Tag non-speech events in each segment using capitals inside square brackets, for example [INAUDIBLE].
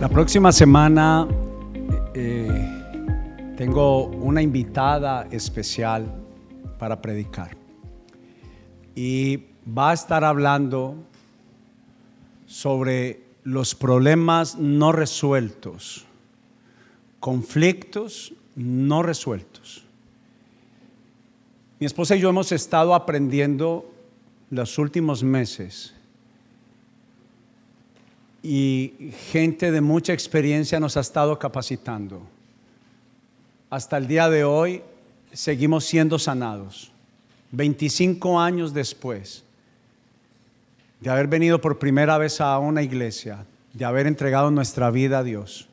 La próxima semana eh, tengo una invitada especial para predicar y va a estar hablando sobre los problemas no resueltos, conflictos no resueltos. Mi esposa y yo hemos estado aprendiendo los últimos meses y gente de mucha experiencia nos ha estado capacitando. Hasta el día de hoy seguimos siendo sanados. 25 años después de haber venido por primera vez a una iglesia, de haber entregado nuestra vida a Dios.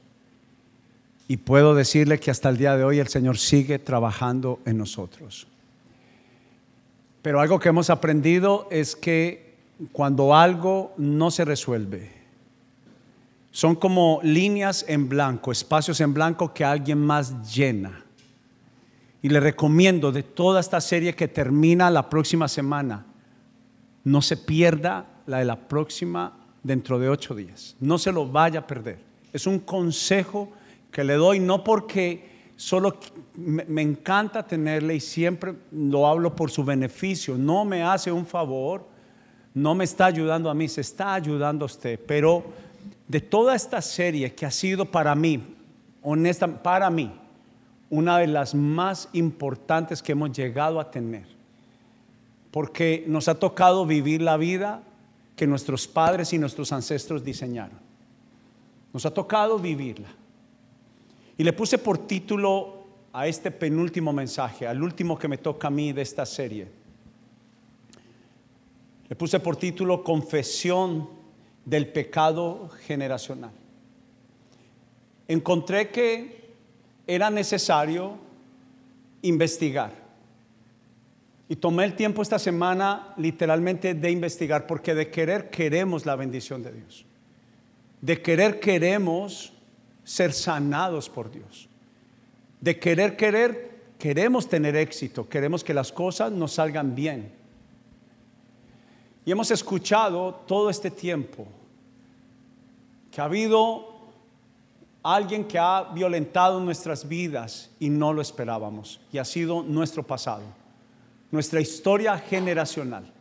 Y puedo decirle que hasta el día de hoy el Señor sigue trabajando en nosotros. Pero algo que hemos aprendido es que cuando algo no se resuelve, son como líneas en blanco, espacios en blanco que alguien más llena. Y le recomiendo de toda esta serie que termina la próxima semana, no se pierda la de la próxima dentro de ocho días. No se lo vaya a perder. Es un consejo que le doy, no porque solo me, encanta tenerle y siempre lo hablo por su beneficio. No me hace un favor, no me está ayudando a mí, se está ayudando a usted. Pero de toda esta serie que ha sido para mí, honesta, para mí, una de las más importantes que hemos llegado a tener. Porque nos ha tocado vivir la vida que nuestros padres y nuestros ancestros diseñaron. Nos ha tocado vivirla. Y le puse por título a este penúltimo mensaje, al último que me toca a mí de esta serie. Le puse por título Confesión del pecado generacional. Encontré que era necesario investigar. Y tomé el tiempo esta semana literalmente de investigar, porque de querer queremos la bendición de Dios. De querer queremos ser sanados por Dios. De querer querer queremos tener éxito, queremos que las cosas nos salgan bien. Y hemos escuchado todo este tiempo que ha habido alguien que ha violentado nuestras vidas y no lo esperábamos. Y ha sido nuestro pasado, nuestra historia generacional.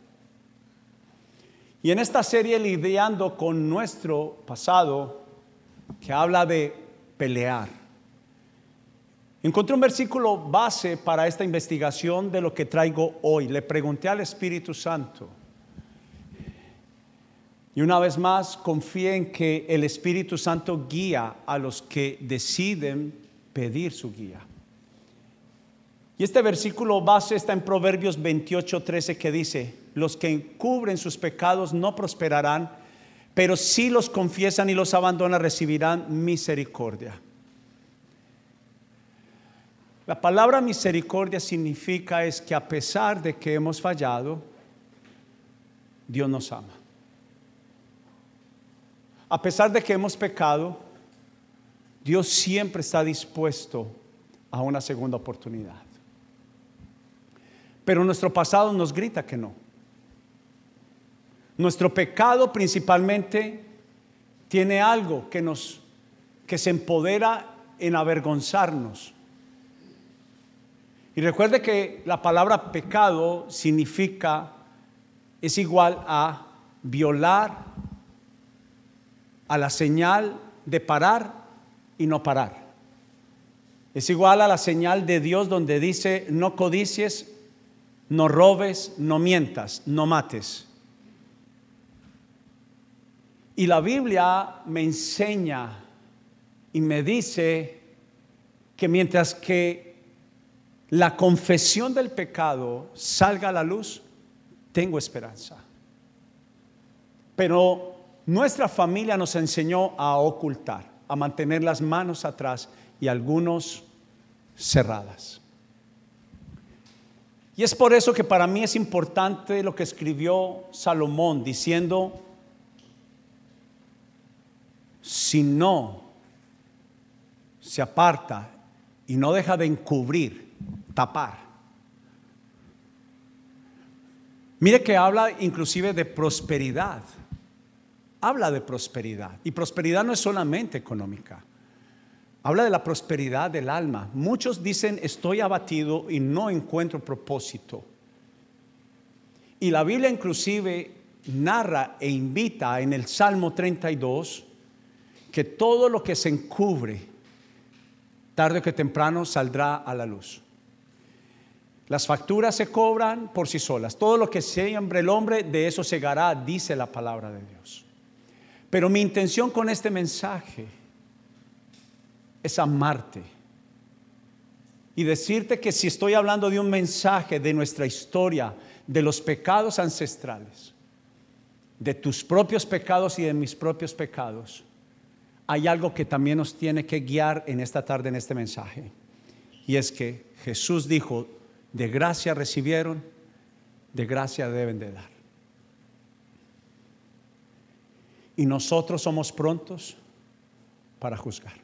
Y en esta serie lidiando con nuestro pasado, que habla de pelear, encontré un versículo base para esta investigación de lo que traigo hoy. Le pregunté al Espíritu Santo, y una vez más, confíe en que el Espíritu Santo guía a los que deciden pedir su guía. Y este versículo base está en Proverbios 28, 13 que dice, los que encubren sus pecados no prosperarán, pero si los confiesan y los abandonan recibirán misericordia. La palabra misericordia significa es que a pesar de que hemos fallado, Dios nos ama. A pesar de que hemos pecado, Dios siempre está dispuesto a una segunda oportunidad. Pero nuestro pasado nos grita que no. Nuestro pecado principalmente tiene algo que nos que se empodera en avergonzarnos. Y recuerde que la palabra pecado significa es igual a violar a la señal de parar y no parar. Es igual a la señal de Dios donde dice, no codicies, no robes, no mientas, no mates. Y la Biblia me enseña y me dice que mientras que la confesión del pecado salga a la luz, tengo esperanza. Pero nuestra familia nos enseñó a ocultar, a mantener las manos atrás y algunos cerradas. Y es por eso que para mí es importante lo que escribió Salomón diciendo, si no se aparta y no deja de encubrir, tapar. Mire que habla inclusive de prosperidad habla de prosperidad. Y prosperidad no es solamente económica. Habla de la prosperidad del alma. Muchos dicen, estoy abatido y no encuentro propósito. Y la Biblia inclusive narra e invita en el Salmo 32 que todo lo que se encubre, tarde o que temprano saldrá a la luz. Las facturas se cobran por sí solas. Todo lo que siembre el hombre, de eso segará, dice la palabra de Dios. Pero mi intención con este mensaje es amarte. Y decirte que si estoy hablando de un mensaje de nuestra historia, de los pecados ancestrales, de tus propios pecados y de mis propios pecados, hay algo que también nos tiene que guiar en esta tarde en este mensaje. Y es que Jesús dijo, de gracia recibieron, de gracia deben de dar. Y nosotros somos prontos para juzgar.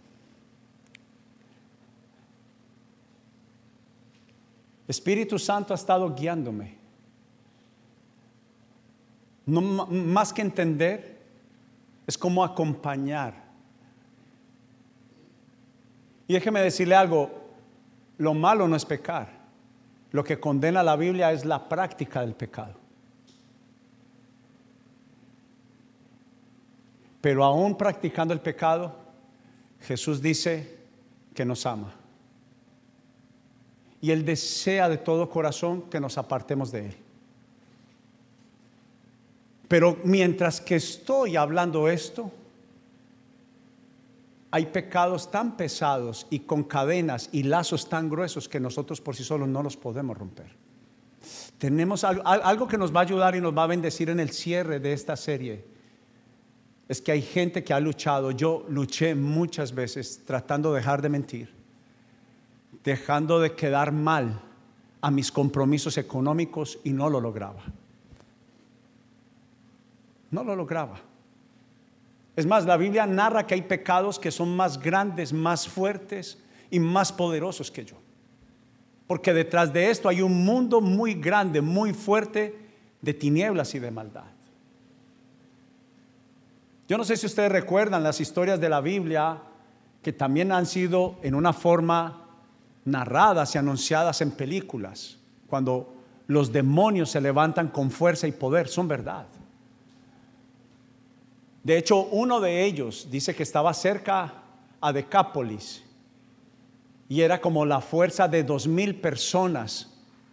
Espíritu Santo ha estado guiándome. No, más que entender, es como acompañar. Y déjeme decirle algo, lo malo no es pecar. Lo que condena la Biblia es la práctica del pecado. Pero aún practicando el pecado, Jesús dice que nos ama y Él desea de todo corazón que nos apartemos de Él. Pero mientras que estoy hablando esto, hay pecados tan pesados y con cadenas y lazos tan gruesos que nosotros por sí solos no los podemos romper. Tenemos algo, algo, que nos va a ayudar y nos va a bendecir en el cierre de esta serie. Es que hay gente que ha luchado. Yo luché muchas veces tratando de dejar de mentir dejando de quedar mal a mis compromisos económicos y no lo lograba. No lo lograba. Es más, la Biblia narra que hay pecados que son más grandes, más fuertes y más poderosos que yo. Porque detrás de esto hay un mundo muy grande, muy fuerte de tinieblas y de maldad. Yo no sé si ustedes recuerdan las historias de la Biblia que también han sido en una forma narradas y anunciadas en películas, cuando los demonios se levantan con fuerza y poder, son verdad. De hecho, uno de ellos dice que estaba cerca a Decápolis y era como la fuerza de dos mil personas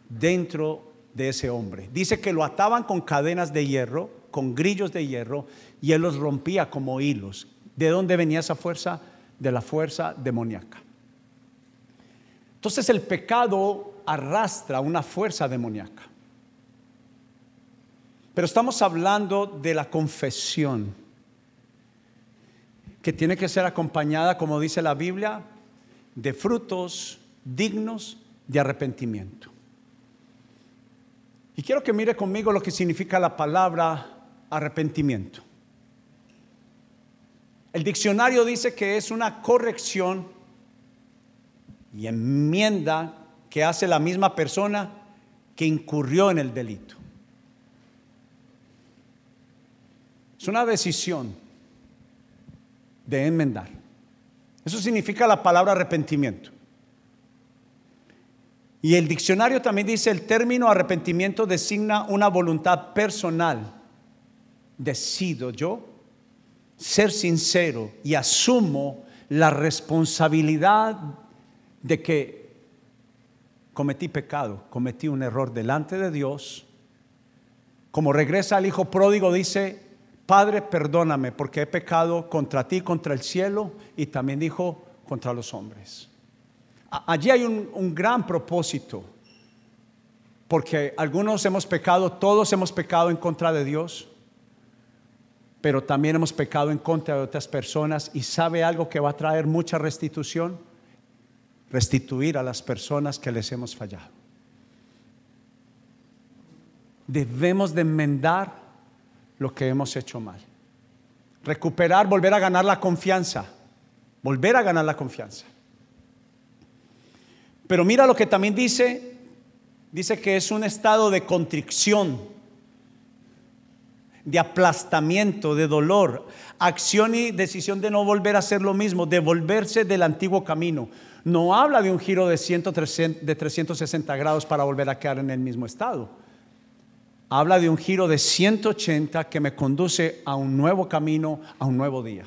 dentro de ese hombre. Dice que lo ataban con cadenas de hierro, con grillos de hierro, y él los rompía como hilos. ¿De dónde venía esa fuerza? De la fuerza demoníaca. Entonces el pecado arrastra una fuerza demoníaca. Pero estamos hablando de la confesión, que tiene que ser acompañada, como dice la Biblia, de frutos dignos de arrepentimiento. Y quiero que mire conmigo lo que significa la palabra arrepentimiento. El diccionario dice que es una corrección y enmienda que hace la misma persona que incurrió en el delito. Es una decisión de enmendar. Eso significa la palabra arrepentimiento. Y el diccionario también dice el término arrepentimiento designa una voluntad personal. Decido yo ser sincero y asumo la responsabilidad de que cometí pecado, cometí un error delante de Dios. Como regresa el hijo pródigo, dice, Padre, perdóname porque he pecado contra ti, contra el cielo y también dijo contra los hombres. Allí hay un, un gran propósito, porque algunos hemos pecado, todos hemos pecado en contra de Dios, pero también hemos pecado en contra de otras personas y sabe algo que va a traer mucha restitución restituir a las personas que les hemos fallado. Debemos de enmendar lo que hemos hecho mal. Recuperar, volver a ganar la confianza. Volver a ganar la confianza. Pero mira lo que también dice. Dice que es un estado de contrición, de aplastamiento, de dolor, acción y decisión de no volver a hacer lo mismo, de volverse del antiguo camino. No habla de un giro de, de 360 grados para volver a quedar en el mismo estado. Habla de un giro de 180 que me conduce a un nuevo camino, a un nuevo día.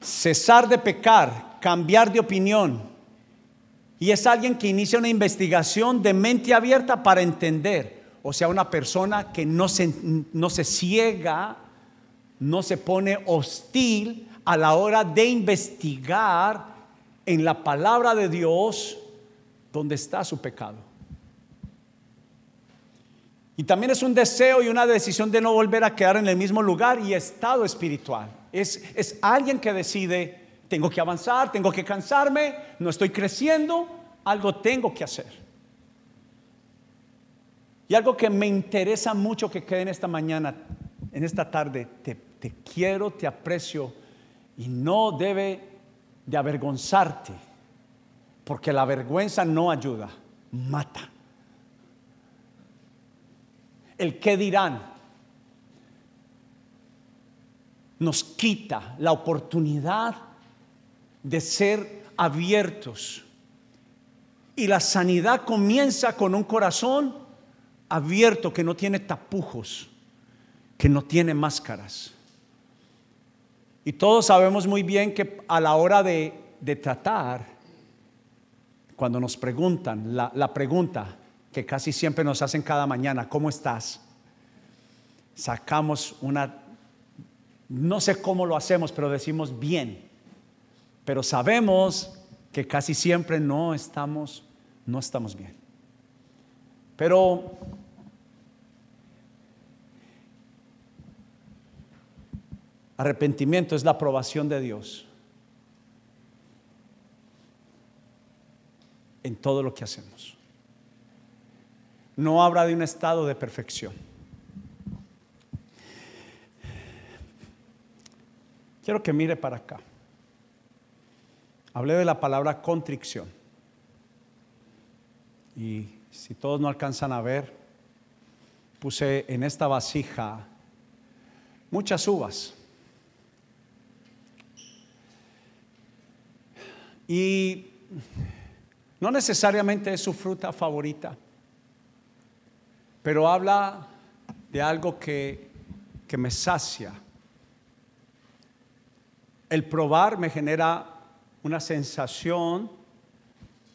Cesar de pecar, cambiar de opinión. Y es alguien que inicia una investigación de mente abierta para entender. O sea, una persona que no se, no se ciega, no se pone hostil a la hora de investigar en la palabra de Dios donde está su pecado. Y también es un deseo y una decisión de no volver a quedar en el mismo lugar y estado espiritual. Es, es alguien que decide, tengo que avanzar, tengo que cansarme, no estoy creciendo, algo tengo que hacer. Y algo que me interesa mucho que quede en esta mañana, en esta tarde, te, quiero, te aprecio y no debe de avergonzarte, porque la vergüenza no ayuda, mata. El qué dirán nos quita la oportunidad de ser abiertos. Y la sanidad comienza con un corazón abierto que no tiene tapujos, que no tiene máscaras. Y todos sabemos muy bien que a la hora de, tratar, cuando nos preguntan, la, la pregunta que casi siempre nos hacen cada mañana, ¿cómo estás? Sacamos una no sé cómo lo hacemos, pero decimos bien. Pero sabemos que casi siempre no estamos, no estamos bien. Pero arrepentimiento es la aprobación de Dios en todo lo que hacemos. No habla de un estado de perfección. Quiero que mire para acá. Hablé de la palabra contrición. Y si todos no alcanzan a ver, puse en esta vasija muchas uvas. Y no necesariamente es su fruta favorita, pero habla de algo que, que me sacia el probar me genera una sensación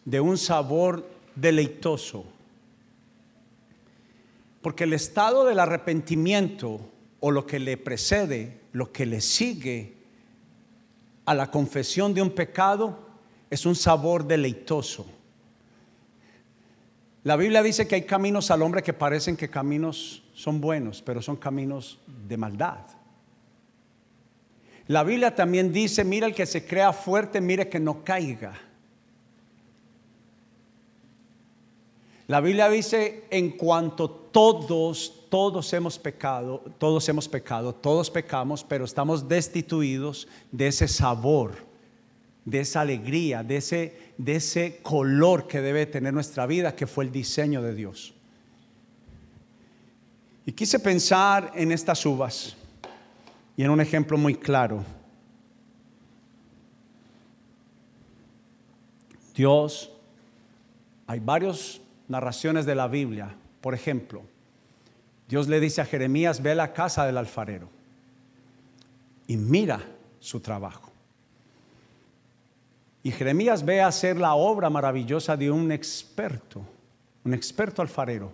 de un sabor deleitoso. Porque el estado del arrepentimiento o lo que le precede, lo que le sigue a la confesión de un pecado, es un sabor deleitoso. La Biblia dice que hay caminos al hombre que parecen que caminos son buenos, pero son caminos de maldad. La Biblia también dice, mira el que se crea fuerte, mire que no caiga. La Biblia dice, en cuanto todos, todos hemos pecado, todos hemos pecado, todos pecamos, pero estamos destituidos de ese sabor, de esa alegría, de ese, de ese color que debe tener nuestra vida, que fue el diseño de Dios. Y quise pensar en estas uvas. Y en un ejemplo muy claro, Dios, hay varias narraciones de la Biblia. Por ejemplo, Dios le dice a Jeremías, ve a la casa del alfarero y mira su trabajo. Y Jeremías ve a hacer la obra maravillosa de un experto, un experto alfarero.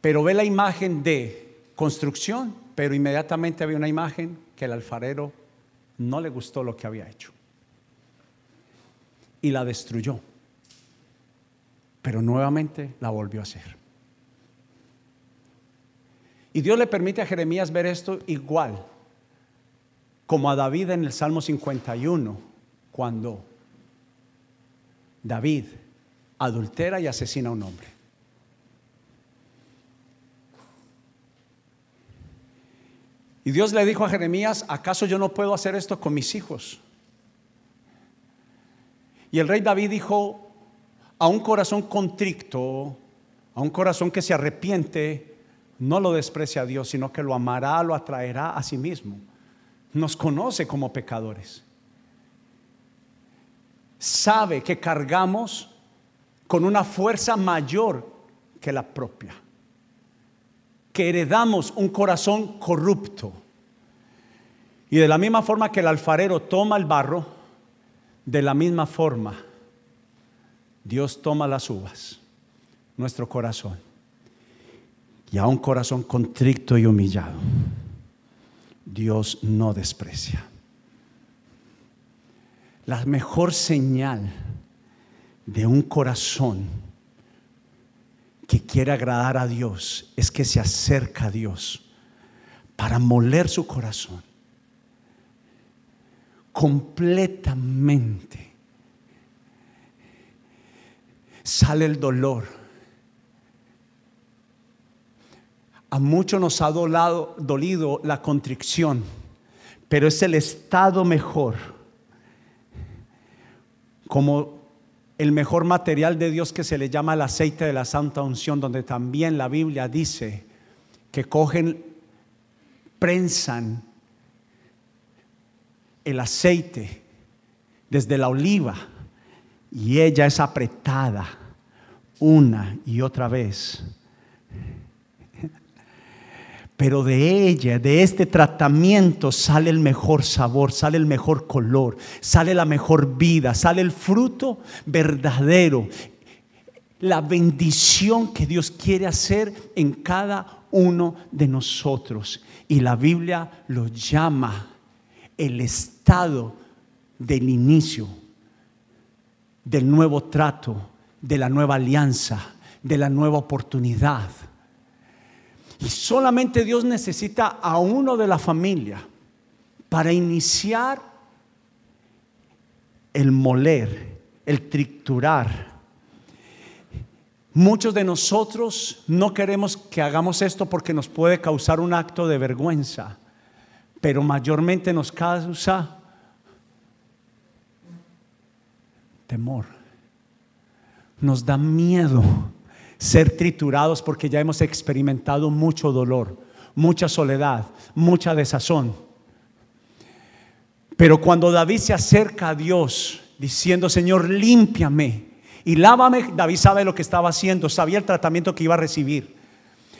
Pero ve la imagen de construcción pero inmediatamente había una imagen que el alfarero no le gustó lo que había hecho. Y la destruyó. Pero nuevamente la volvió a hacer. Y Dios le permite a Jeremías ver esto igual, como a David en el Salmo 51, cuando David adultera y asesina a un hombre. Y Dios le dijo a Jeremías, ¿acaso yo no puedo hacer esto con mis hijos? Y el rey David dijo, a un corazón contrito, a un corazón que se arrepiente, no lo desprecia a Dios, sino que lo amará, lo atraerá a sí mismo. Nos conoce como pecadores. Sabe que cargamos con una fuerza mayor que la propia. Que heredamos un corazón corrupto. Y de la misma forma que el alfarero toma el barro, de la misma forma Dios toma las uvas, nuestro corazón y a un corazón contrito y humillado, Dios no desprecia. La mejor señal de un corazón que quiere agradar a Dios es que se acerca a Dios para moler su corazón completamente. Sale el dolor. A muchos nos ha dolido la contrición, pero es el estado mejor, como el mejor material de Dios que se le llama el aceite de la santa unción, donde también la Biblia dice que cogen, prensan el aceite desde la oliva y ella es apretada una y otra vez pero de ella, de este tratamiento sale el mejor sabor, sale el mejor color, sale la mejor vida, sale el fruto verdadero, la bendición que Dios quiere hacer en cada uno de nosotros. Y la Biblia lo llama el estado del inicio, del nuevo trato, de la nueva alianza, de la nueva oportunidad. Y solamente Dios necesita a uno de la familia para iniciar el moler, el triturar. Muchos de nosotros no queremos que hagamos esto porque nos puede causar un acto de vergüenza, pero mayormente nos causa temor. Nos da miedo ser triturados porque ya hemos experimentado mucho dolor, mucha soledad, mucha desazón. Pero cuando David se acerca a Dios diciendo, Señor, límpiame y lávame, David sabe lo que estaba haciendo, sabía el tratamiento que iba a recibir.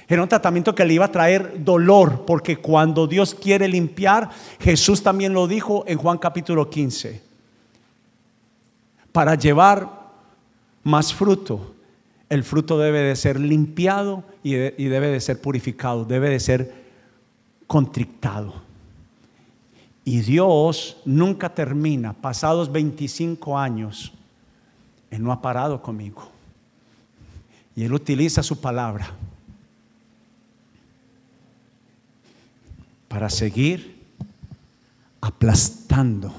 Era un tratamiento que le iba a traer dolor, porque cuando Dios quiere limpiar, Jesús también lo dijo en Juan capítulo 15, para llevar más fruto el fruto debe de ser limpiado y, debe de ser purificado, debe de ser contrictado. Y Dios nunca termina, pasados 25 años, Él no ha parado conmigo. Y Él utiliza su palabra para seguir aplastando,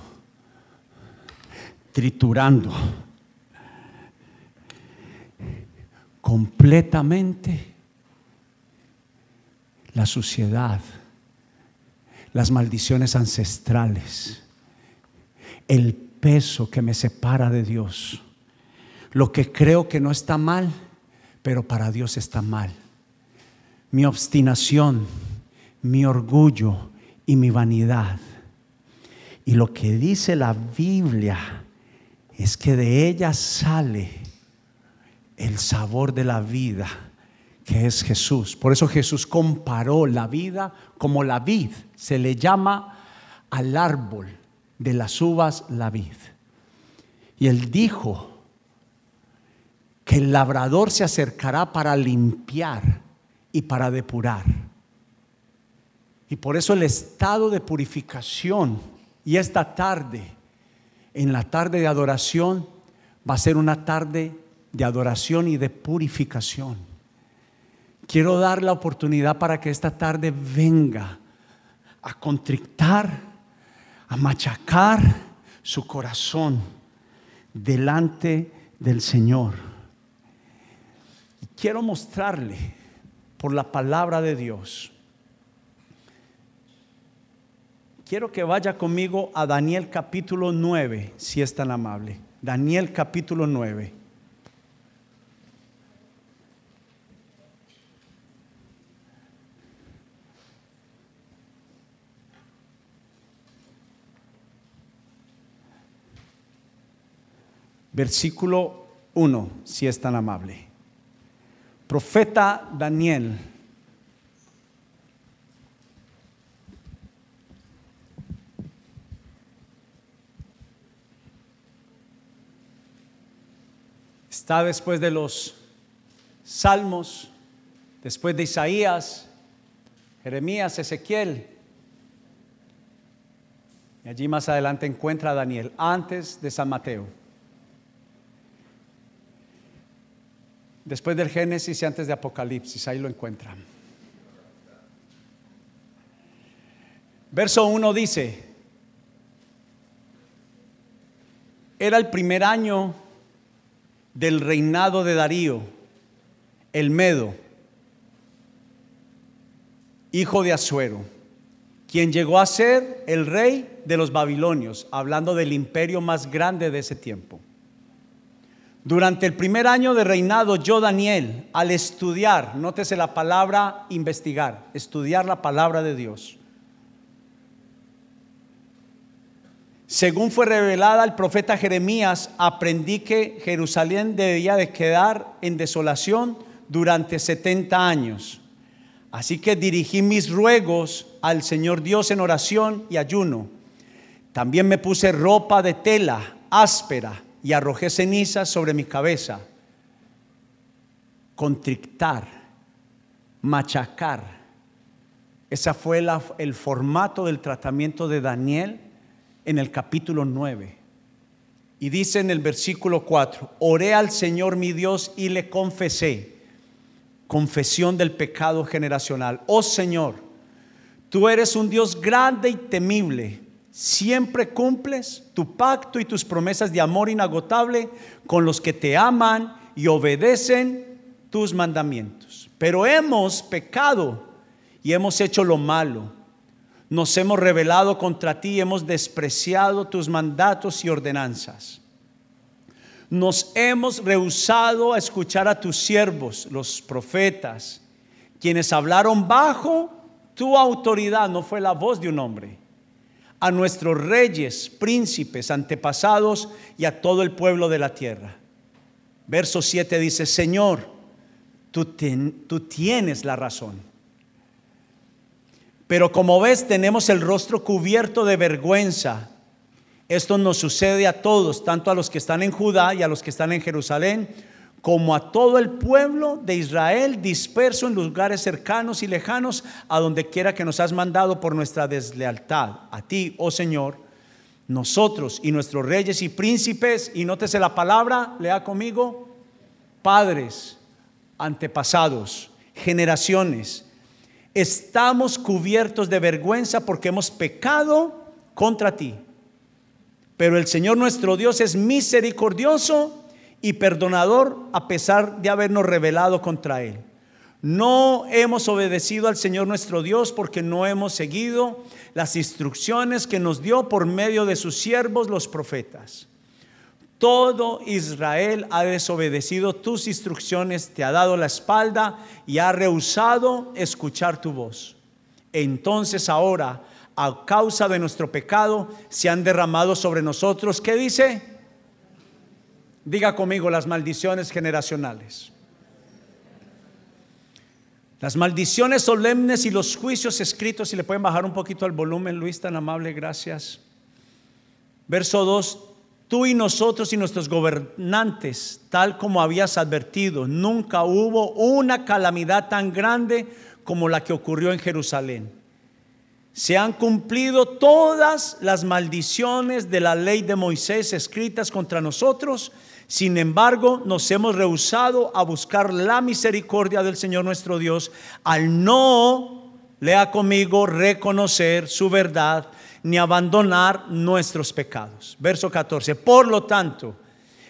triturando completamente la suciedad, las maldiciones ancestrales, el peso que me separa de Dios, lo que creo que no está mal, pero para Dios está mal, mi obstinación, mi orgullo y mi vanidad. Y lo que dice la Biblia es que de ella sale el sabor de la vida, que es Jesús. Por eso Jesús comparó la vida como la vid. Se le llama al árbol de las uvas la vid. Y él dijo que el labrador se acercará para limpiar y para depurar. Y por eso el estado de purificación y esta tarde, en la tarde de adoración, va a ser una tarde de adoración y de purificación. Quiero dar la oportunidad para que esta tarde venga a contrictar, a machacar su corazón delante del Señor. Quiero mostrarle por la palabra de Dios. Quiero que vaya conmigo a Daniel capítulo 9, si es tan amable. Daniel capítulo 9. Versículo 1, si es tan amable. Profeta Daniel Está después de los salmos, después de Isaías, Jeremías, Ezequiel. Y allí más adelante encuentra a Daniel, antes de San Mateo. Después del Génesis y antes de Apocalipsis, ahí lo encuentran. Verso 1 dice, era el primer año del reinado de Darío, el Medo, hijo de Asuero, quien llegó a ser el rey de los babilonios, hablando del imperio más grande de ese tiempo. Durante el primer año de reinado, yo, Daniel, al estudiar, nótese la palabra investigar, estudiar la palabra de Dios, según fue revelada al profeta Jeremías, aprendí que Jerusalén debía de quedar en desolación durante 70 años. Así que dirigí mis ruegos al Señor Dios en oración y ayuno. También me puse ropa de tela áspera y arrojé cenizas sobre mi cabeza. Contrictar, machacar. Ese fue el formato del tratamiento de Daniel en el capítulo 9. Y dice en el versículo 4, oré al Señor mi Dios y le confesé, confesión del pecado generacional. Oh Señor, tú eres un Dios grande y temible siempre cumples tu pacto y tus promesas de amor inagotable con los que te aman y obedecen tus mandamientos. Pero hemos pecado y hemos hecho lo malo. Nos hemos rebelado contra ti, hemos despreciado tus mandatos y ordenanzas. Nos hemos rehusado a escuchar a tus siervos, los profetas, quienes hablaron bajo tu autoridad, no fue la voz de un hombre a nuestros reyes, príncipes, antepasados y a todo el pueblo de la tierra. Verso 7 dice, Señor, tú, tú tienes la razón. Pero como ves, tenemos el rostro cubierto de vergüenza. Esto nos sucede a todos, tanto a los que están en Judá y a los que están en Jerusalén como a todo el pueblo de Israel disperso en lugares cercanos y lejanos, a donde quiera que nos has mandado por nuestra deslealtad. A ti, oh Señor, nosotros y nuestros reyes y príncipes, y nótese la palabra, lea conmigo, padres, antepasados, generaciones, estamos cubiertos de vergüenza porque hemos pecado contra ti. Pero el Señor nuestro Dios es misericordioso y perdonador a pesar de habernos rebelado contra Él. No hemos obedecido al Señor nuestro Dios porque no hemos seguido las instrucciones que nos dio por medio de sus siervos los profetas. Todo Israel ha desobedecido tus instrucciones, te ha dado la espalda y ha rehusado escuchar tu voz. Entonces ahora, a causa de nuestro pecado, se han derramado sobre nosotros, ¿qué dice? Diga conmigo las maldiciones generacionales. Las maldiciones solemnes y los juicios escritos, si le pueden bajar un poquito el volumen, Luis, tan amable, gracias. Verso 2, tú y nosotros y nuestros gobernantes, tal como habías advertido, nunca hubo una calamidad tan grande como la que ocurrió en Jerusalén. Se han cumplido todas las maldiciones de la ley de Moisés escritas contra nosotros sin embargo, nos hemos rehusado a buscar la misericordia del Señor nuestro Dios al no, lea conmigo, reconocer su verdad ni abandonar nuestros pecados. Verso 14. Por lo tanto,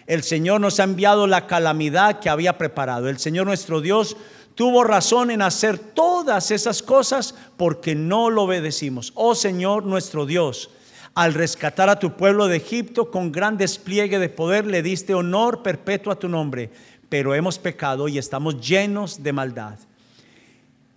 el Señor nos ha enviado la calamidad que había preparado. El Señor nuestro Dios tuvo razón en hacer todas esas cosas porque no lo obedecimos. Oh Señor nuestro Dios al rescatar a tu pueblo de Egipto con gran despliegue de poder, le diste honor perpetuo a tu nombre, pero hemos pecado y estamos llenos de maldad.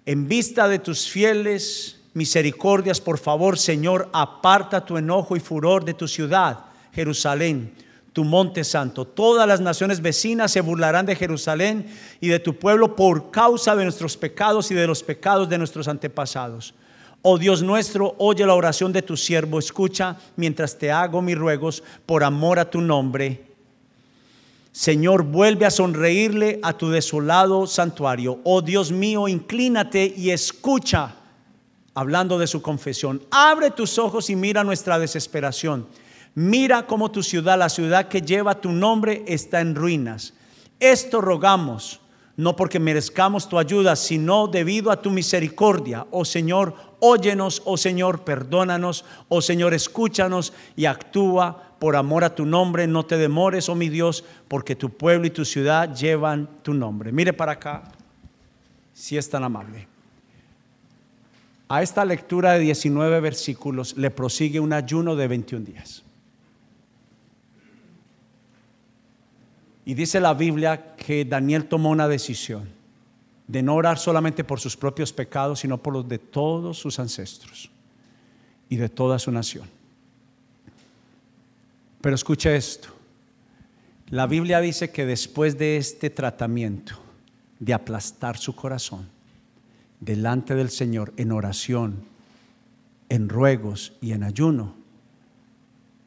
En vista de tus fieles misericordias, por favor, Señor, aparta tu enojo y furor de tu ciudad, Jerusalén tu monte santo. Todas las naciones vecinas se burlarán de Jerusalén y de tu pueblo por causa de nuestros pecados y de los pecados de nuestros antepasados. Oh Dios nuestro, oye la oración de tu siervo, escucha mientras te hago mis ruegos por amor a tu nombre. Señor, vuelve a sonreírle a tu desolado santuario. Oh Dios mío, inclínate y escucha, hablando de su confesión. Abre tus ojos y mira nuestra desesperación Mira cómo tu ciudad, la ciudad que lleva tu nombre, está en ruinas. Esto rogamos, no porque merezcamos tu ayuda, sino debido a tu misericordia. Oh Señor, óyenos, oh Señor, perdónanos, oh Señor, escúchanos y actúa por amor a tu nombre. No te demores, oh mi Dios, porque tu pueblo y tu ciudad llevan tu nombre. Mire para acá, si es tan amable. A esta lectura de 19 versículos le prosigue un ayuno de 21 días. Y dice la Biblia que Daniel tomó una decisión de no orar solamente por sus propios pecados, sino por los de todos sus ancestros y de toda su nación. Pero escuche esto. La Biblia dice que después de este tratamiento, de aplastar su corazón delante del Señor en oración, en ruegos y en ayuno,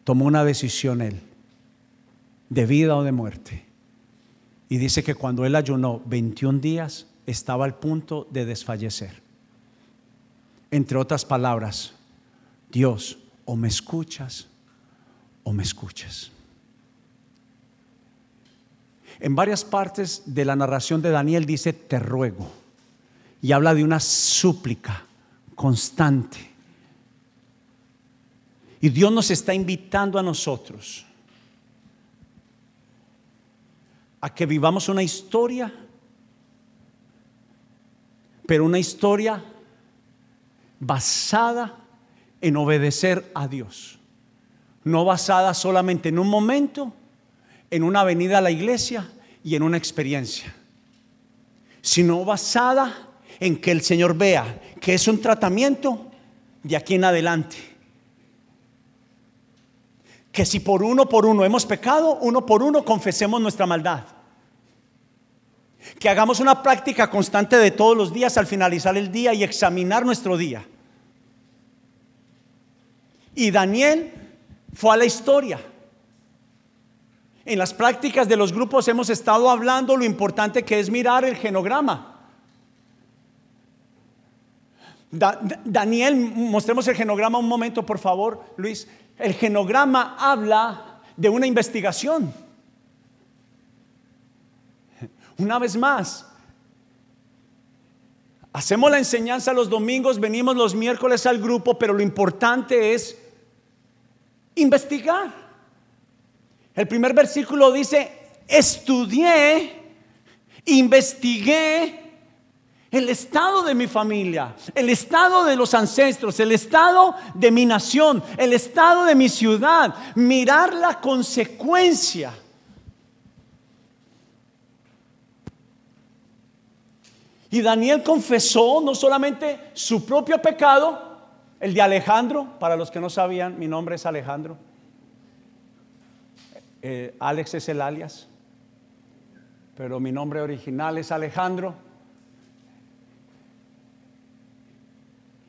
tomó una decisión él, de vida o de muerte. Y dice que cuando él ayunó 21 días, estaba al punto de desfallecer. Entre otras palabras, Dios, o me escuchas o me escuchas. En varias partes de la narración de Daniel dice, te ruego, y habla de una súplica constante. Y Dios nos está invitando a nosotros a que vivamos una historia, pero una historia basada en obedecer a Dios, no basada solamente en un momento, en una venida a la iglesia y en una experiencia, sino basada en que el Señor vea que es un tratamiento de aquí en adelante. Que si por uno por uno hemos pecado, uno por uno confesemos nuestra maldad. Que hagamos una práctica constante de todos los días al finalizar el día y examinar nuestro día. Y Daniel fue a la historia. En las prácticas de los grupos hemos estado hablando lo importante que es mirar el genograma. Daniel, mostremos el genograma un momento, por favor, Luis. El genograma habla de una investigación. Una vez más, hacemos la enseñanza los domingos, venimos los miércoles al grupo, pero lo importante es investigar. El primer versículo dice, estudié, investigué el estado de mi familia, el estado de los ancestros, el estado de mi nación, el estado de mi ciudad, mirar la consecuencia Y Daniel confesó no solamente su propio pecado, el de Alejandro, para los que no sabían, mi nombre es Alejandro. Eh, Alex es el alias, pero mi nombre original es Alejandro.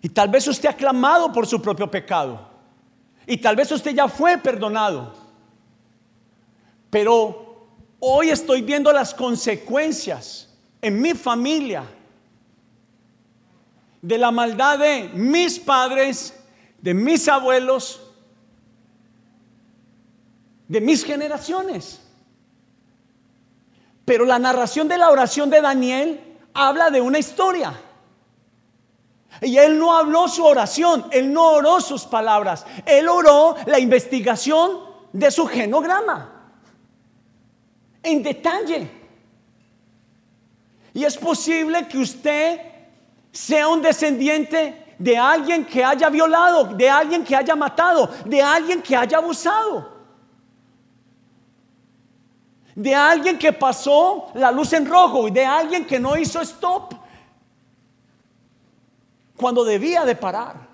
Y tal vez usted ha clamado por su propio pecado. Y tal vez usted ya fue perdonado. Pero hoy estoy viendo las consecuencias en mi familia de la maldad de mis padres, de mis abuelos, de mis generaciones. Pero la narración de la oración de Daniel habla de una historia. Y él no habló su oración, él no oró sus palabras, él oró la investigación de su genograma en detalle. Y es posible que usted sea un descendiente de alguien que haya violado, de alguien que haya matado, de alguien que haya abusado. De alguien que pasó la luz en rojo y de alguien que no hizo stop cuando debía de parar.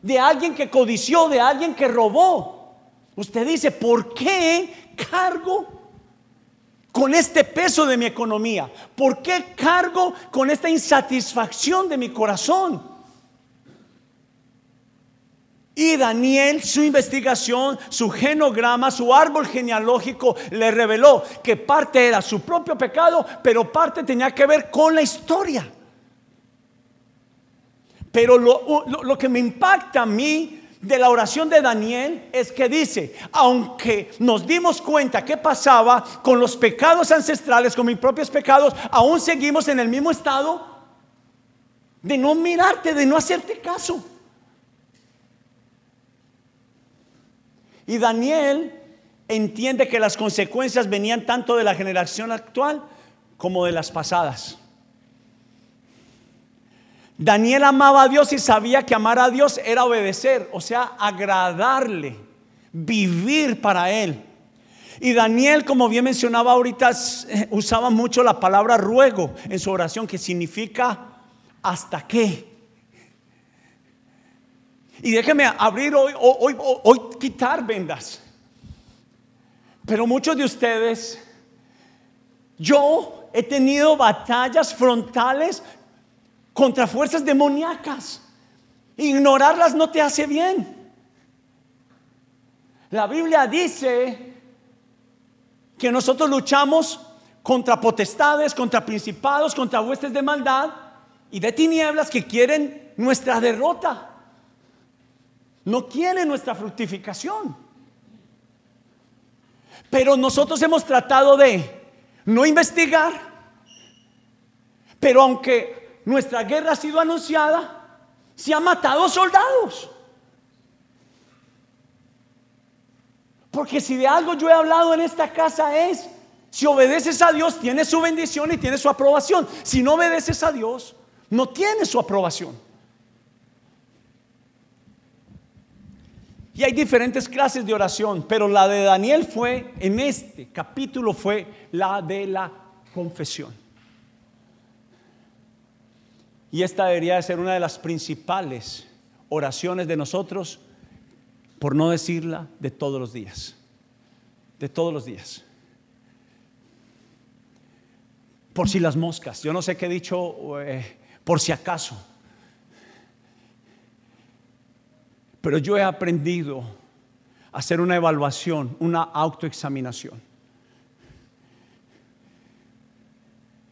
De alguien que codició, de alguien que robó, Usted dice, ¿por qué cargo con este peso de mi economía? ¿Por qué cargo con esta insatisfacción de mi corazón? Y Daniel, su investigación, su genograma, su árbol genealógico le reveló que parte era su propio pecado, pero parte tenía que ver con la historia. Pero lo, lo, que me impacta a mí de la oración de Daniel es que dice, aunque nos dimos cuenta qué pasaba con los pecados ancestrales, con mis propios pecados, aún seguimos en el mismo estado de no mirarte, de no hacerte caso. Y Daniel entiende que las consecuencias venían tanto de la generación actual como de las pasadas. Daniel amaba a Dios y sabía que amar a Dios era obedecer, o sea, agradarle, vivir para Él. Y Daniel, como bien mencionaba ahorita, eh, usaba mucho la palabra ruego en su oración, que significa hasta qué. Y déjeme abrir hoy, hoy, hoy, quitar vendas. Pero muchos de ustedes, yo he tenido batallas frontales contra fuerzas demoníacas. Ignorarlas no te hace bien. La Biblia dice que nosotros luchamos contra potestades, contra principados, contra huestes de maldad y de tinieblas que quieren nuestra derrota no quiere nuestra fructificación. Pero nosotros hemos tratado de no investigar, pero aunque nuestra guerra ha sido anunciada, se han matado soldados. Porque si de algo yo he hablado en esta casa es, si obedeces a Dios, tienes su bendición y tienes su aprobación. Si no obedeces a Dios, no tienes su aprobación. Y hay diferentes clases de oración, pero la de Daniel fue, en este capítulo fue la de la confesión. Y esta debería de ser una de las principales oraciones de nosotros, por no decirla de todos los días. De todos los días. Por si las moscas, yo no sé qué he dicho, eh, por si acaso. Pero yo he aprendido a hacer una evaluación, una autoexaminación.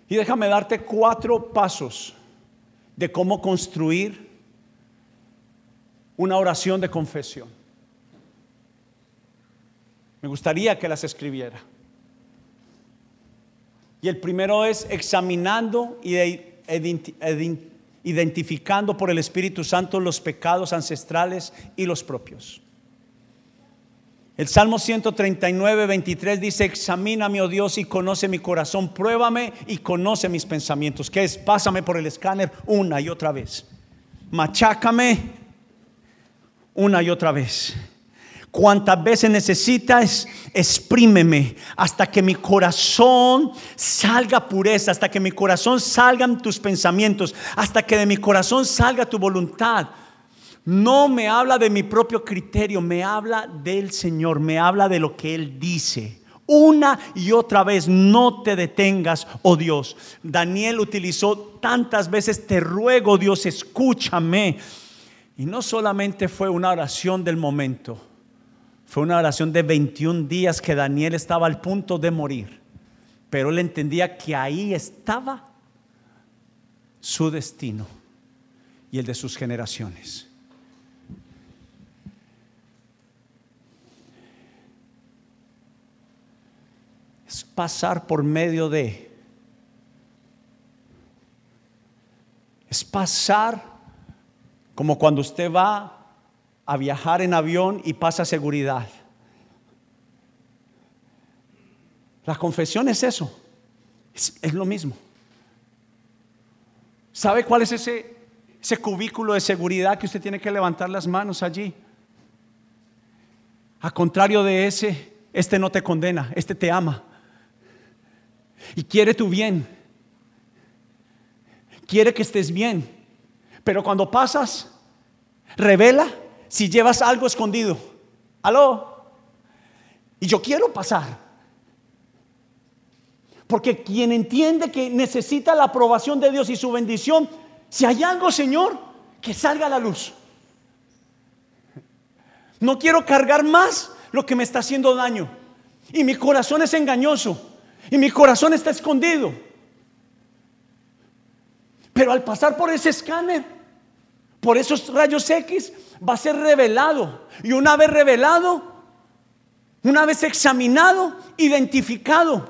Y déjame darte cuatro pasos de cómo construir una oración de confesión. Me gustaría que las escribiera. Y el primero es examinando y identificando por el Espíritu Santo los pecados ancestrales y los propios. El Salmo 139, 23 dice, examíname, oh Dios, y conoce mi corazón, pruébame y conoce mis pensamientos. ¿Qué es? Pásame por el escáner una y otra vez. Machácame una y otra vez. Cuantas veces necesitas, exprímeme hasta que mi corazón salga pureza, hasta que mi corazón salgan tus pensamientos, hasta que de mi corazón salga tu voluntad. No me habla de mi propio criterio, me habla del Señor, me habla de lo que Él dice. Una y otra vez, no te detengas, oh Dios. Daniel utilizó tantas veces, te ruego Dios, escúchame. Y no solamente fue una oración del momento fue una oración de 21 días que Daniel estaba al punto de morir, pero él entendía que ahí estaba su destino y el de sus generaciones. Es pasar por medio de, es pasar como cuando usted va a viajar en avión y pasa seguridad. La confesión es eso, es, lo mismo. ¿Sabe cuál es ese, ese cubículo de seguridad que usted tiene que levantar las manos allí? A contrario de ese, este no te condena, este te ama y quiere tu bien. Quiere que estés bien. Pero cuando pasas, revela si llevas algo escondido. Aló. Y yo quiero pasar. Porque quien entiende que necesita la aprobación de Dios y su bendición, si hay algo, Señor, que salga a la luz. No quiero cargar más lo que me está haciendo daño. Y mi corazón es engañoso. Y mi corazón está escondido. Pero al pasar por ese escáner, por esos rayos X, va a ser revelado. Y una vez revelado, una vez examinado, identificado,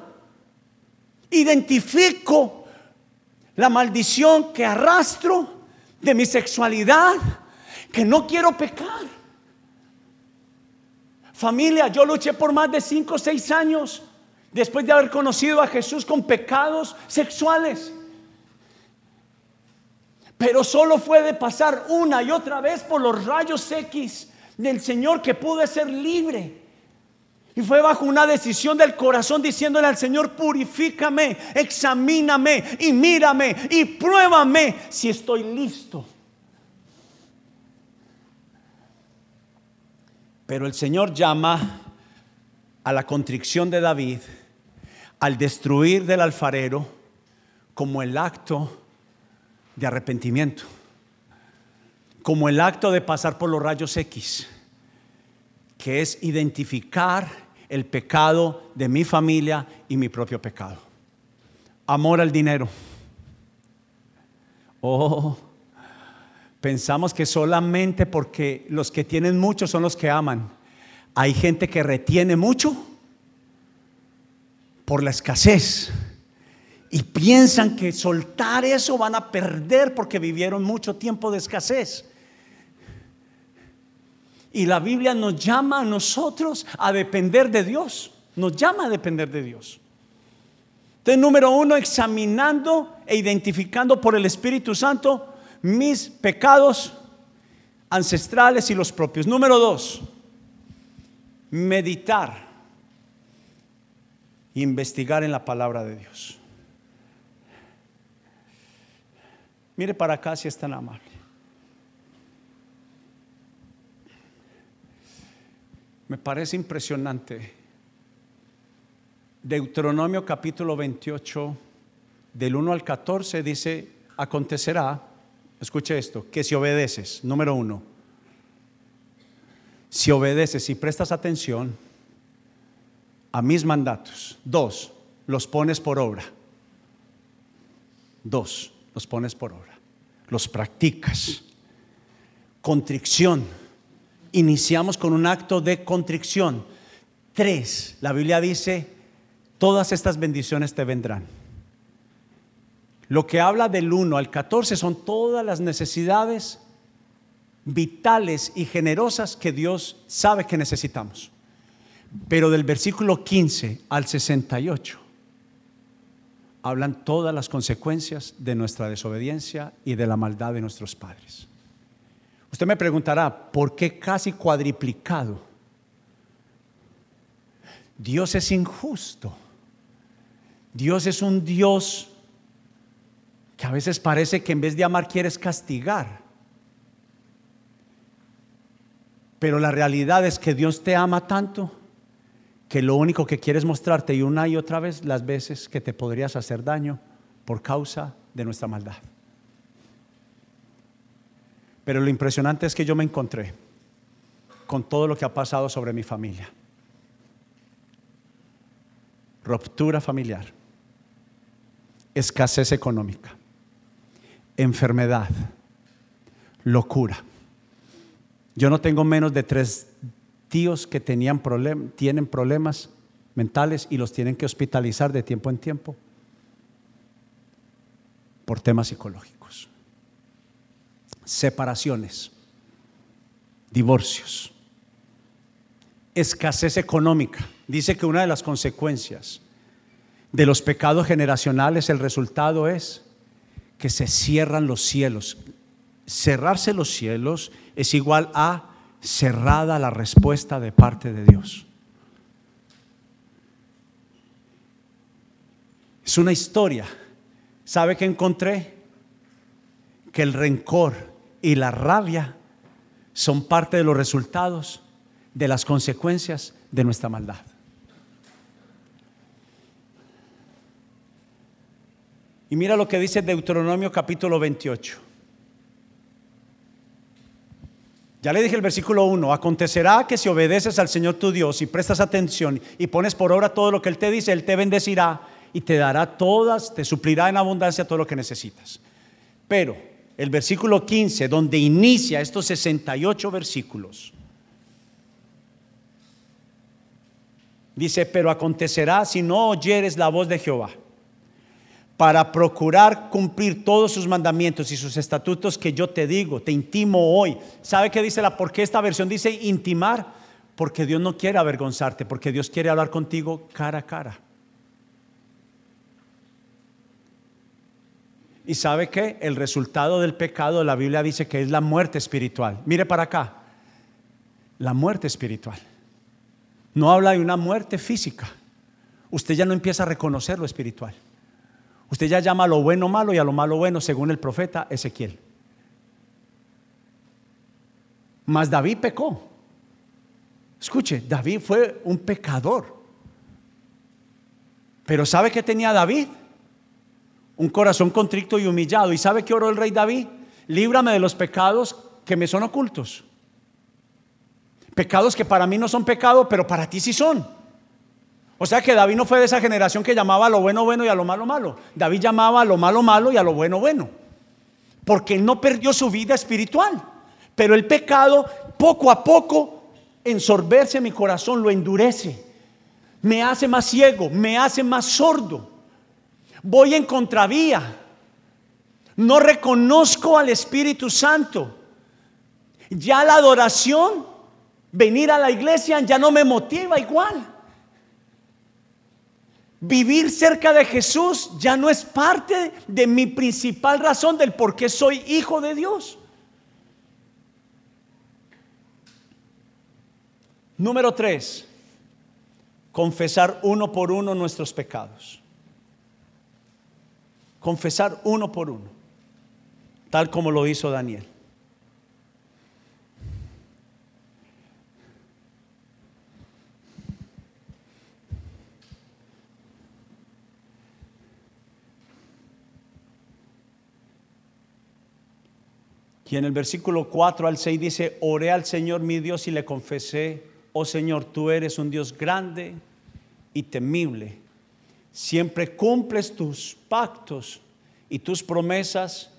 identifico la maldición que arrastro de mi sexualidad, que no quiero pecar. Familia, yo luché por más de 5 o 6 años después de haber conocido a Jesús con pecados sexuales. Pero solo fue de pasar una y otra vez por los rayos X del Señor que pude ser libre. Y fue bajo una decisión del corazón diciéndole al Señor, purifícame, examíname y mírame y pruébame si estoy listo. Pero el Señor llama a la contrición de David al destruir del alfarero como el acto de arrepentimiento, como el acto de pasar por los rayos X, que es identificar el pecado de mi familia y mi propio pecado. Amor al dinero. Oh, pensamos que solamente porque los que tienen mucho son los que aman. Hay gente que retiene mucho por la escasez. Y piensan que soltar eso van a perder porque vivieron mucho tiempo de escasez. Y la Biblia nos llama a nosotros a depender de Dios. Nos llama a depender de Dios. Entonces, número uno, examinando e identificando por el Espíritu Santo mis pecados ancestrales y los propios. Número dos, meditar investigar en la palabra de Dios. Mire para acá si es tan amable. Me parece impresionante. Deuteronomio capítulo 28, del 1 al 14, dice, acontecerá, escuche esto, que si obedeces, número uno, si obedeces y prestas atención, a mis mandatos. Dos, los pones por obra. Dos, los pones por obra. Los practicas. Contrición. Iniciamos con un acto de contrición. Tres, la Biblia dice, todas estas bendiciones te vendrán. Lo que habla del 1 al 14 son todas las necesidades vitales y generosas que Dios sabe que necesitamos. Pero del versículo 15 al 68 hablan todas las consecuencias de nuestra desobediencia y de la maldad de nuestros padres. Usted me preguntará, ¿por qué casi cuadriplicado? Dios es injusto. Dios es un Dios que a veces parece que en vez de amar quieres castigar. Pero la realidad es que Dios te ama tanto que lo único que quieres mostrarte y una y otra vez las veces que te podrías hacer daño por causa de nuestra maldad. Pero lo impresionante es que yo me encontré con todo lo que ha pasado sobre mi familia. Ruptura familiar, escasez económica, enfermedad, locura. Yo no tengo menos de tres tíos que tenían tienen problemas mentales y los tienen que hospitalizar de tiempo en tiempo por temas psicológicos. Separaciones, divorcios, escasez económica. Dice que una de las consecuencias de los pecados generacionales, el resultado es que se cierran los cielos. Cerrarse los cielos es igual a cerrada la respuesta de parte de Dios. Es una historia. ¿Sabe qué encontré? Que el rencor y la rabia son parte de los resultados, de las consecuencias de nuestra maldad. Y mira lo que dice Deuteronomio capítulo 28. Ya le dije el versículo 1, acontecerá que si obedeces al Señor tu Dios y prestas atención y pones por obra todo lo que Él te dice, Él te bendecirá y te dará todas, te suplirá en abundancia todo lo que necesitas. Pero el versículo 15, donde inicia estos 68 versículos, dice, pero acontecerá si no oyeres la voz de Jehová para procurar cumplir todos sus mandamientos y sus estatutos que yo te digo, te intimo hoy. ¿Sabe qué dice la? ¿Por qué esta versión dice intimar? Porque Dios no quiere avergonzarte, porque Dios quiere hablar contigo cara a cara. Y sabe que el resultado del pecado, la Biblia dice que es la muerte espiritual. Mire para acá, la muerte espiritual. No habla de una muerte física. Usted ya no empieza a reconocer lo espiritual. Usted ya llama a lo bueno malo y a lo malo bueno según el profeta Ezequiel. Mas David pecó. Escuche, David fue un pecador. Pero ¿sabe qué tenía David? Un corazón contrito y humillado. ¿Y sabe qué oró el rey David? Líbrame de los pecados que me son ocultos. Pecados que para mí no son pecado, pero para ti sí son. O sea que David no fue de esa generación que llamaba a lo bueno bueno y a lo malo malo. David llamaba a lo malo malo y a lo bueno bueno. Porque él no perdió su vida espiritual. Pero el pecado poco a poco ensorberse mi corazón, lo endurece. Me hace más ciego, me hace más sordo. Voy en contravía. No reconozco al Espíritu Santo. Ya la adoración, venir a la iglesia ya no me motiva igual. Vivir cerca de Jesús ya no es parte de mi principal razón del por qué soy hijo de Dios. Número tres, confesar uno por uno nuestros pecados. Confesar uno por uno, tal como lo hizo Daniel. Y en el versículo 4 al 6 dice, oré al Señor mi Dios y le confesé, oh Señor, tú eres un Dios grande y temible. Siempre cumples tus pactos y tus promesas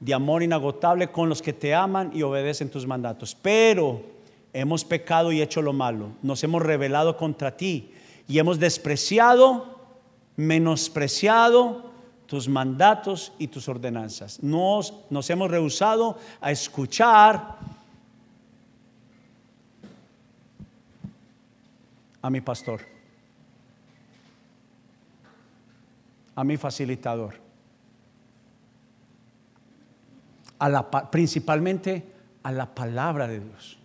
de amor inagotable con los que te aman y obedecen tus mandatos. Pero hemos pecado y hecho lo malo. Nos hemos rebelado contra ti y hemos despreciado, menospreciado tus mandatos y tus ordenanzas. Nos, nos hemos rehusado a escuchar a mi pastor, a mi facilitador, a la, principalmente a la palabra de Dios,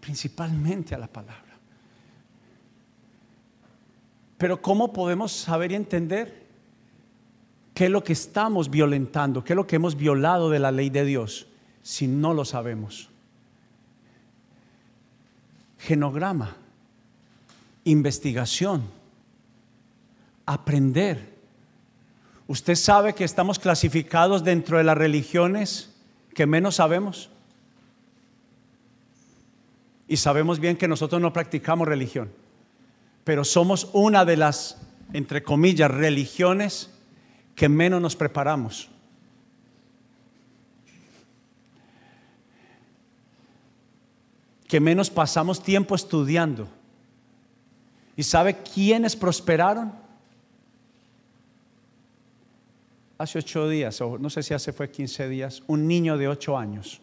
principalmente a la palabra. Pero ¿cómo podemos saber y entender? ¿Qué es lo que estamos violentando? ¿Qué es lo que hemos violado de la ley de Dios? Si no lo sabemos. Genograma, investigación, aprender. ¿Usted sabe que estamos clasificados dentro de las religiones que menos sabemos? Y sabemos bien que nosotros no practicamos religión, pero somos una de las, entre comillas, religiones que menos nos preparamos. Que menos pasamos tiempo estudiando. ¿Y sabe quiénes prosperaron? Hace ocho días, o no sé si hace fue 15 días, un niño de ocho años.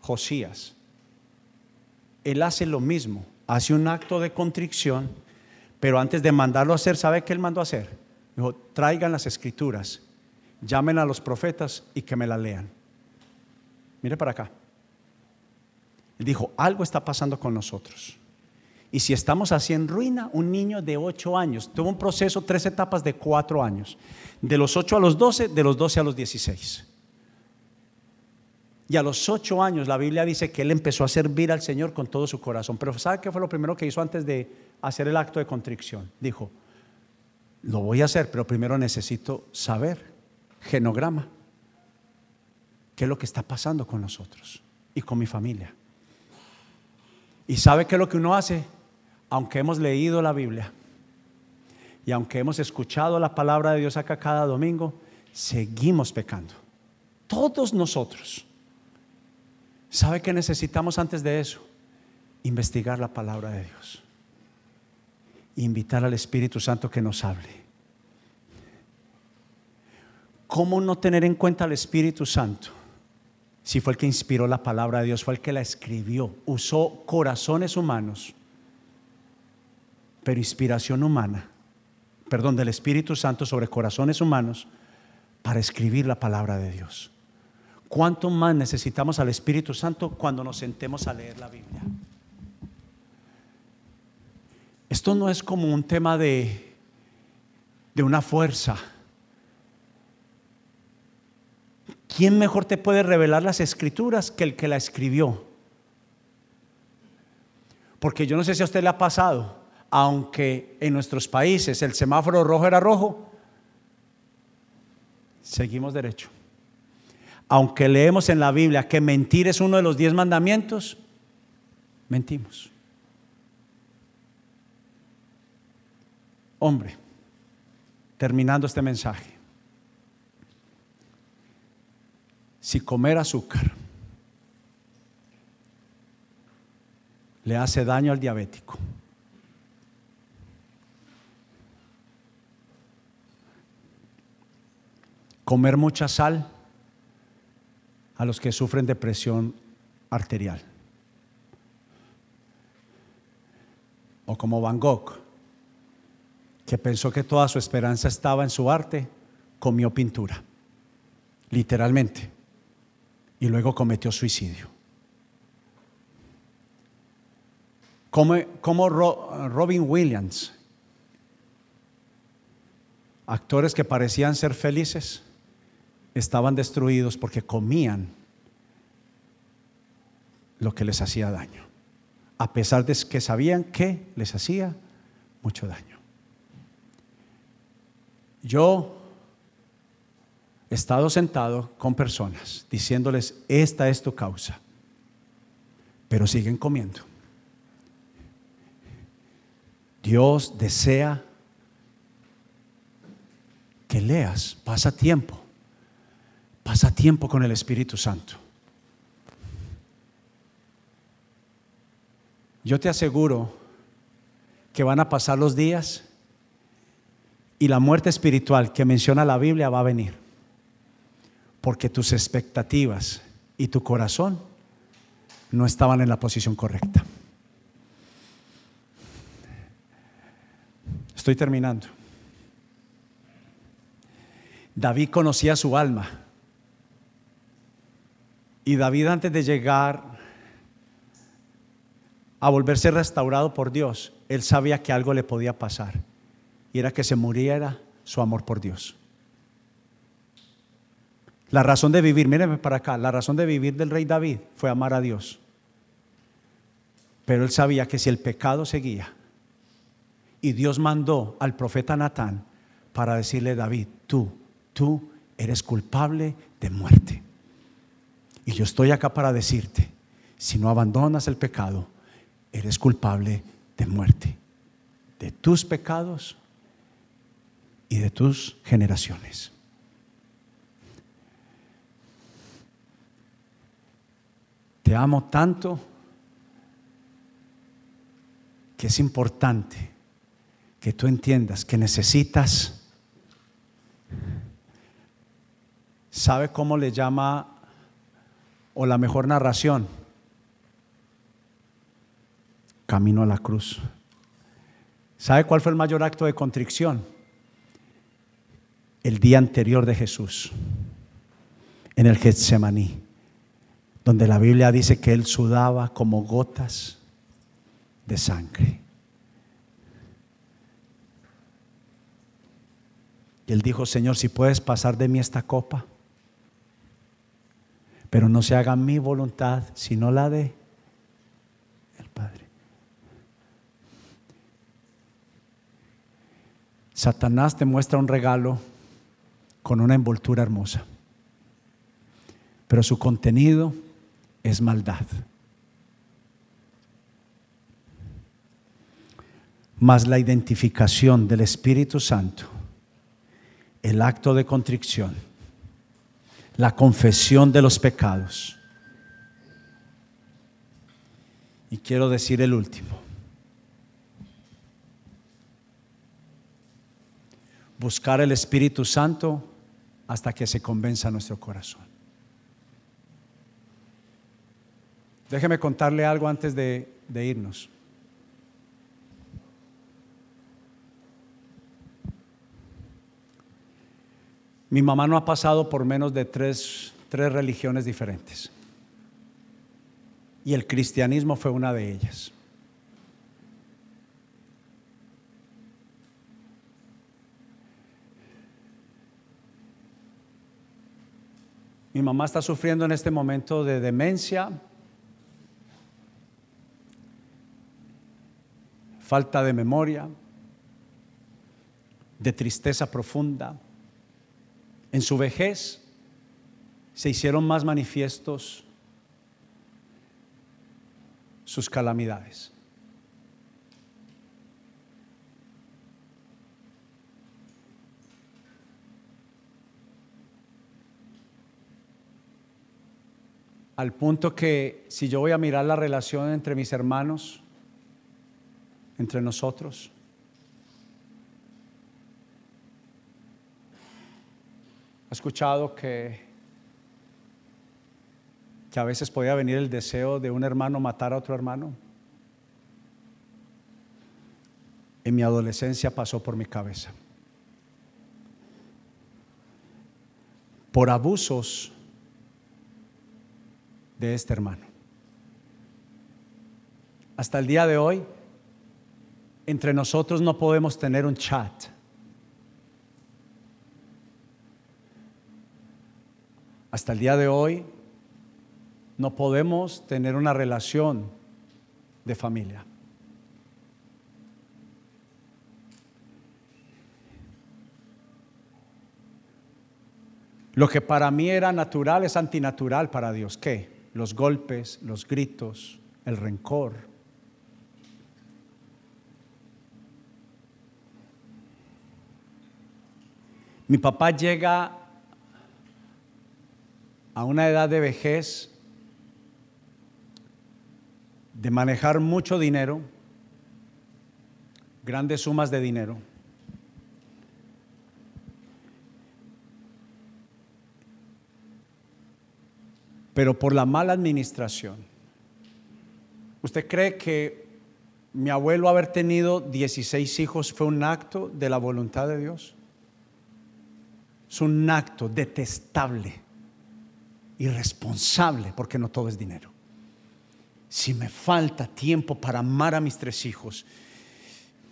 Josías. Él hace lo mismo, hace un acto de contrición pero antes de mandarlo a hacer, ¿sabe qué él mandó a hacer? Dijo, traigan las escrituras, llamen a los profetas y que me la lean. Mire para acá. Él dijo, algo está pasando con nosotros. Y si estamos así en ruina, un niño de 8 años, tuvo un proceso, tres etapas de 4 años. De los 8 a los 12, de los 12 a los 16. Y a los 8 años la Biblia dice que él empezó a servir al Señor con todo su corazón. Pero ¿sabe qué fue lo primero que hizo antes de hacer el acto de contrición. Dijo, Lo voy a hacer, pero primero necesito saber, genograma, qué es lo que está pasando con nosotros y con mi familia. Y sabe qué es lo que uno hace, aunque hemos leído la Biblia y aunque hemos escuchado la palabra de Dios acá cada domingo, seguimos pecando. Todos nosotros. ¿Sabe qué necesitamos antes de eso? Investigar la palabra de Dios. Invitar al Espíritu Santo que nos hable. ¿Cómo no tener en cuenta al Espíritu Santo? Si fue el que inspiró la palabra de Dios, fue el que la escribió, usó corazones humanos, pero inspiración humana, perdón, del Espíritu Santo sobre corazones humanos para escribir la palabra de Dios. ¿Cuánto más necesitamos al Espíritu Santo cuando nos sentemos a leer la Biblia? Esto no es como un tema de, de una fuerza. ¿Quién mejor te puede revelar las escrituras que el que la escribió? Porque yo no sé si a usted le ha pasado, aunque en nuestros países el semáforo rojo era rojo, seguimos derecho. Aunque leemos en la Biblia que mentir es uno de los diez mandamientos, mentimos. Hombre, terminando este mensaje, si comer azúcar le hace daño al diabético, comer mucha sal a los que sufren de presión arterial. O como Van Gogh, que pensó que toda su esperanza estaba en su arte, comió pintura, literalmente, y luego cometió suicidio. Como, como Robin Williams, actores que parecían ser felices, estaban destruidos porque comían lo que les hacía daño, a pesar de que sabían que les hacía mucho daño. Yo he estado sentado con personas diciéndoles, esta es tu causa, pero siguen comiendo. Dios desea que leas, pasa tiempo, pasa tiempo con el Espíritu Santo. Yo te aseguro que van a pasar los días y la muerte espiritual que menciona la Biblia va a venir. Porque tus expectativas y tu corazón no estaban en la posición correcta. Estoy terminando. David conocía su alma. Y David antes de llegar a volverse restaurado por Dios, él sabía que algo le podía pasar y era que se muriera su amor por Dios. La razón de vivir, mírenme para acá, la razón de vivir del rey David fue amar a Dios. Pero él sabía que si el pecado seguía, y Dios mandó al profeta Natán para decirle, David, tú, tú eres culpable de muerte. Y yo estoy acá para decirte, si no abandonas el pecado, eres culpable de muerte, de tus pecados y de tus generaciones. Te amo tanto que es importante que tú entiendas que necesitas, ¿sabe cómo le llama o la mejor narración? Camino a la cruz. ¿Sabe cuál fue el mayor acto de contrición? el día anterior de Jesús, en el Getsemaní, donde la Biblia dice que él sudaba como gotas de sangre. Y él dijo, Señor, si puedes pasar de mí esta copa, pero no se haga mi voluntad, sino la de el Padre. Satanás te muestra un regalo con una envoltura hermosa, pero su contenido es maldad. Mas la identificación del Espíritu Santo, el acto de contrición, la confesión de los pecados. Y quiero decir el último. Buscar el Espíritu Santo hasta que se convenza nuestro corazón. Déjeme contarle algo antes de, de irnos. Mi mamá no ha pasado por menos de tres, tres religiones diferentes. Y el cristianismo fue una de ellas. Mi mamá está sufriendo en este momento de demencia, falta de memoria, de tristeza profunda. En su vejez se hicieron más manifiestos sus calamidades. Al punto que si yo voy a mirar la relación entre mis hermanos, entre nosotros, ¿Ha escuchado que, que a veces podía venir el deseo de un hermano matar a otro hermano? En mi adolescencia pasó por mi cabeza. Por abusos de este hermano. Hasta el día de hoy, entre nosotros no podemos tener un chat Hasta el día de hoy no podemos tener una relación de familia. Lo que para mí era natural es antinatural para Dios. ¿Qué? Los golpes, los gritos, el rencor. Mi papá llega a una edad de vejez, de manejar mucho dinero, grandes sumas de dinero. Pero por la mala administración. ¿Usted cree que mi abuelo haber tenido 16 hijos fue un acto de la voluntad de Dios? Es un acto detestable irresponsable, porque no todo es dinero. Si me falta tiempo para amar a mis tres hijos,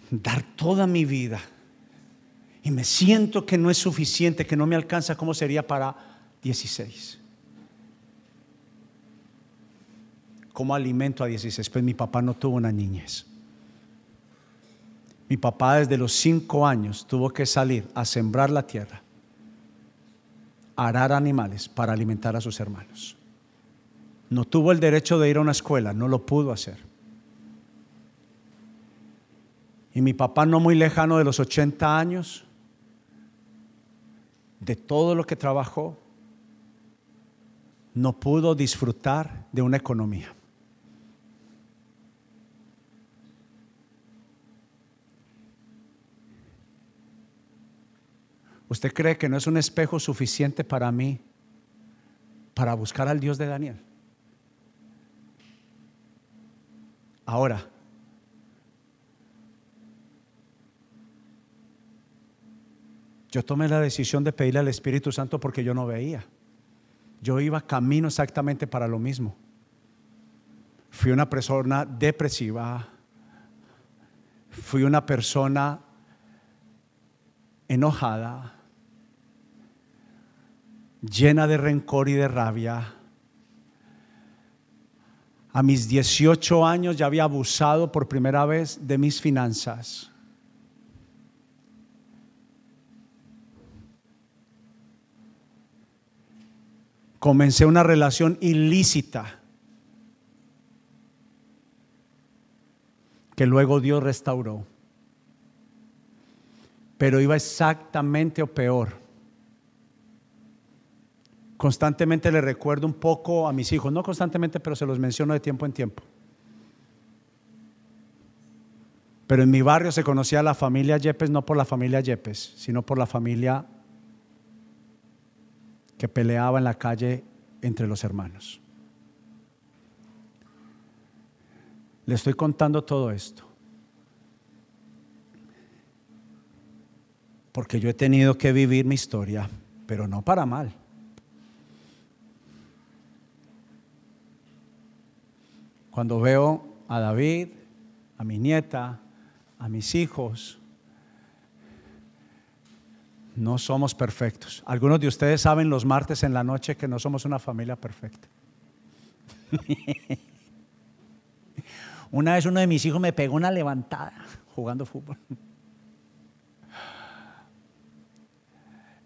dar toda mi vida, y me siento que no es suficiente, que no me alcanza, ¿cómo sería para 16? ¿Cómo alimento a 16? Pues mi papá no tuvo una niñez. Mi papá desde los cinco años tuvo que salir a sembrar la tierra arar animales para alimentar a sus hermanos. No tuvo el derecho de ir a una escuela, no lo pudo hacer. Y mi papá no muy lejano de los 80 años, de todo lo que trabajó, no pudo disfrutar de una economía. ¿Usted cree que no es un espejo suficiente para mí para buscar al Dios de Daniel? Ahora, yo tomé la decisión de pedirle al Espíritu Santo porque yo no veía. Yo iba camino exactamente para lo mismo. Fui una persona depresiva. Fui una persona enojada llena de rencor y de rabia. A mis 18 años ya había abusado por primera vez de mis finanzas. Comencé una relación ilícita que luego Dios restauró. Pero iba exactamente o peor. Constantemente le recuerdo un poco a mis hijos, no constantemente, pero se los menciono de tiempo en tiempo. Pero en mi barrio se conocía la familia Yepes no por la familia Yepes, sino por la familia que peleaba en la calle entre los hermanos. Le estoy contando todo esto. Porque yo he tenido que vivir mi historia, pero no para mal. Cuando veo a David, a mi nieta, a mis hijos, no somos perfectos. Algunos de ustedes saben los martes en la noche que no somos una familia perfecta. [LAUGHS] Una vez uno de mis hijos me pegó una levantada jugando fútbol.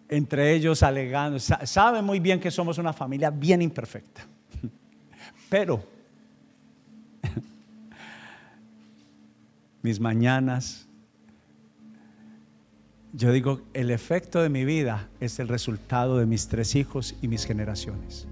Entre ellos alegando, sabe muy bien que somos una familia bien imperfecta. [LAUGHS] Pero [LAUGHS] mis mañanas, yo digo, el efecto de mi vida es el resultado de mis tres hijos y mis generaciones.